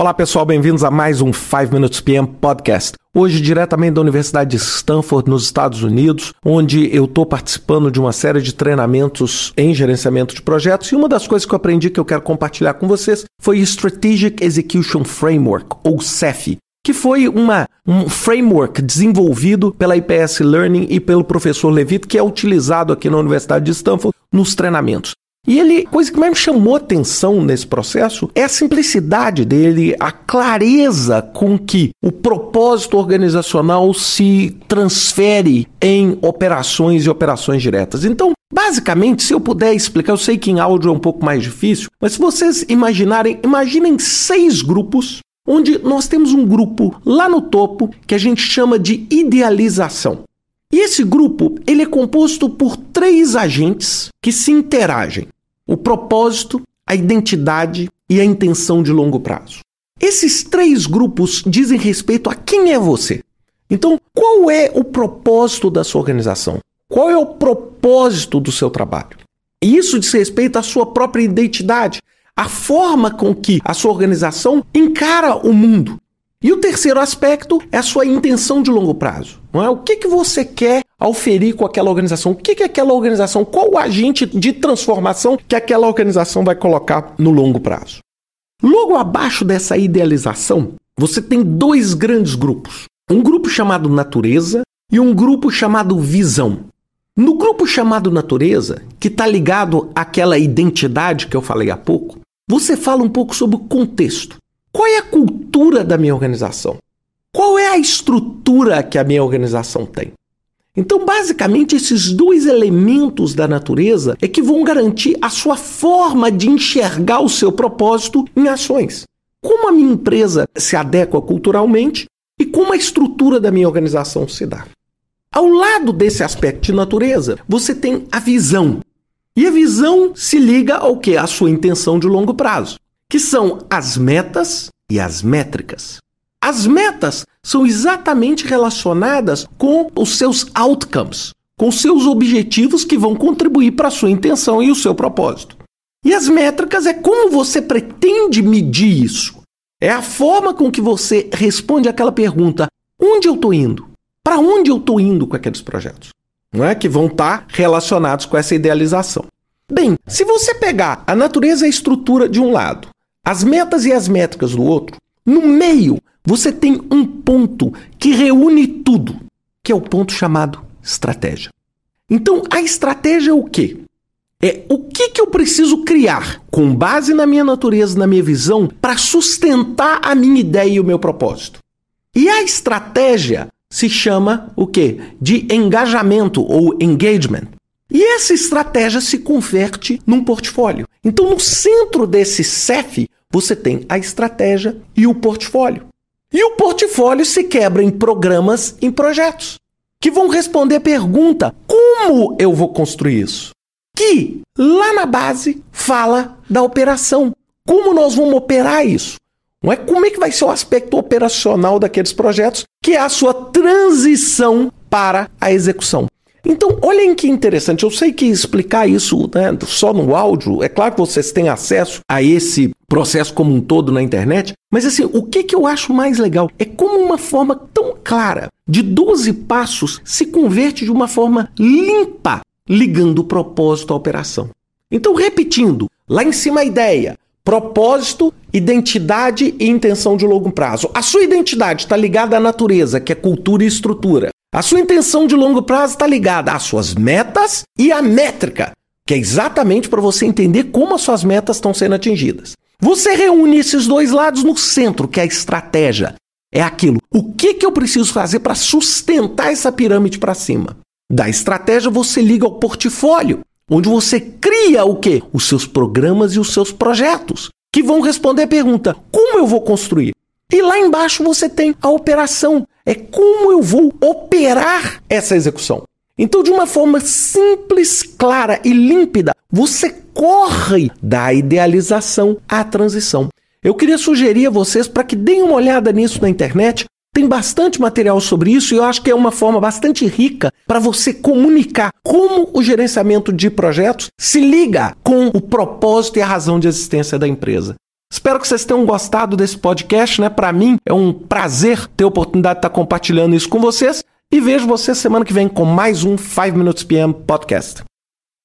Olá pessoal, bem-vindos a mais um 5 Minutes PM Podcast. Hoje, diretamente da Universidade de Stanford, nos Estados Unidos, onde eu estou participando de uma série de treinamentos em gerenciamento de projetos. E uma das coisas que eu aprendi que eu quero compartilhar com vocês foi Strategic Execution Framework, ou CEF, que foi uma, um framework desenvolvido pela IPS Learning e pelo professor Levitt, que é utilizado aqui na Universidade de Stanford nos treinamentos. E ele, coisa que mais me chamou atenção nesse processo é a simplicidade dele, a clareza com que o propósito organizacional se transfere em operações e operações diretas. Então, basicamente, se eu puder explicar, eu sei que em áudio é um pouco mais difícil, mas se vocês imaginarem, imaginem seis grupos onde nós temos um grupo lá no topo que a gente chama de idealização. E esse grupo, ele é composto por três agentes que se interagem: o propósito, a identidade e a intenção de longo prazo. Esses três grupos dizem respeito a quem é você. Então, qual é o propósito da sua organização? Qual é o propósito do seu trabalho? E isso diz respeito à sua própria identidade, a forma com que a sua organização encara o mundo. E o terceiro aspecto é a sua intenção de longo prazo. Não é? O que, que você quer auferir com aquela organização? O que, que aquela organização, qual o agente de transformação que aquela organização vai colocar no longo prazo? Logo abaixo dessa idealização, você tem dois grandes grupos. Um grupo chamado natureza e um grupo chamado visão. No grupo chamado natureza, que está ligado àquela identidade que eu falei há pouco, você fala um pouco sobre o contexto. Qual é a cultura da minha organização? Qual é a estrutura que a minha organização tem? Então, basicamente, esses dois elementos da natureza é que vão garantir a sua forma de enxergar o seu propósito em ações. Como a minha empresa se adequa culturalmente e como a estrutura da minha organização se dá. Ao lado desse aspecto de natureza, você tem a visão. E a visão se liga ao que? A sua intenção de longo prazo que são as metas e as métricas. As metas são exatamente relacionadas com os seus outcomes, com seus objetivos que vão contribuir para a sua intenção e o seu propósito. E as métricas é como você pretende medir isso. É a forma com que você responde aquela pergunta: onde eu estou indo? Para onde eu estou indo com aqueles projetos? Não é que vão estar relacionados com essa idealização. Bem, se você pegar a natureza e a estrutura de um lado as metas e as métricas do outro, no meio você tem um ponto que reúne tudo, que é o ponto chamado estratégia. Então, a estratégia é o quê? É o que, que eu preciso criar com base na minha natureza, na minha visão, para sustentar a minha ideia e o meu propósito. E a estratégia se chama o quê? De engajamento ou engagement. E essa estratégia se converte num portfólio. Então, no centro desse CEF, você tem a estratégia e o portfólio. E o portfólio se quebra em programas, em projetos, que vão responder a pergunta: como eu vou construir isso? Que lá na base fala da operação. Como nós vamos operar isso? Não é como é que vai ser o aspecto operacional daqueles projetos, que é a sua transição para a execução. Então, olhem que interessante. Eu sei que explicar isso né, só no áudio, é claro que vocês têm acesso a esse processo como um todo na internet, mas assim, o que, que eu acho mais legal é como uma forma tão clara de 12 passos se converte de uma forma limpa, ligando o propósito à operação. Então, repetindo, lá em cima a ideia, propósito, identidade e intenção de longo prazo. A sua identidade está ligada à natureza, que é cultura e estrutura. A sua intenção de longo prazo está ligada às suas metas e à métrica, que é exatamente para você entender como as suas metas estão sendo atingidas. Você reúne esses dois lados no centro, que é a estratégia. É aquilo. O que, que eu preciso fazer para sustentar essa pirâmide para cima? Da estratégia você liga ao portfólio, onde você cria o quê? Os seus programas e os seus projetos, que vão responder a pergunta: como eu vou construir? E lá embaixo você tem a operação. É como eu vou operar essa execução. Então, de uma forma simples, clara e límpida, você corre da idealização à transição. Eu queria sugerir a vocês para que deem uma olhada nisso na internet. Tem bastante material sobre isso e eu acho que é uma forma bastante rica para você comunicar como o gerenciamento de projetos se liga com o propósito e a razão de existência da empresa. Espero que vocês tenham gostado desse podcast, né? Para mim é um prazer ter a oportunidade de estar compartilhando isso com vocês e vejo vocês semana que vem com mais um 5 Minutes PM Podcast.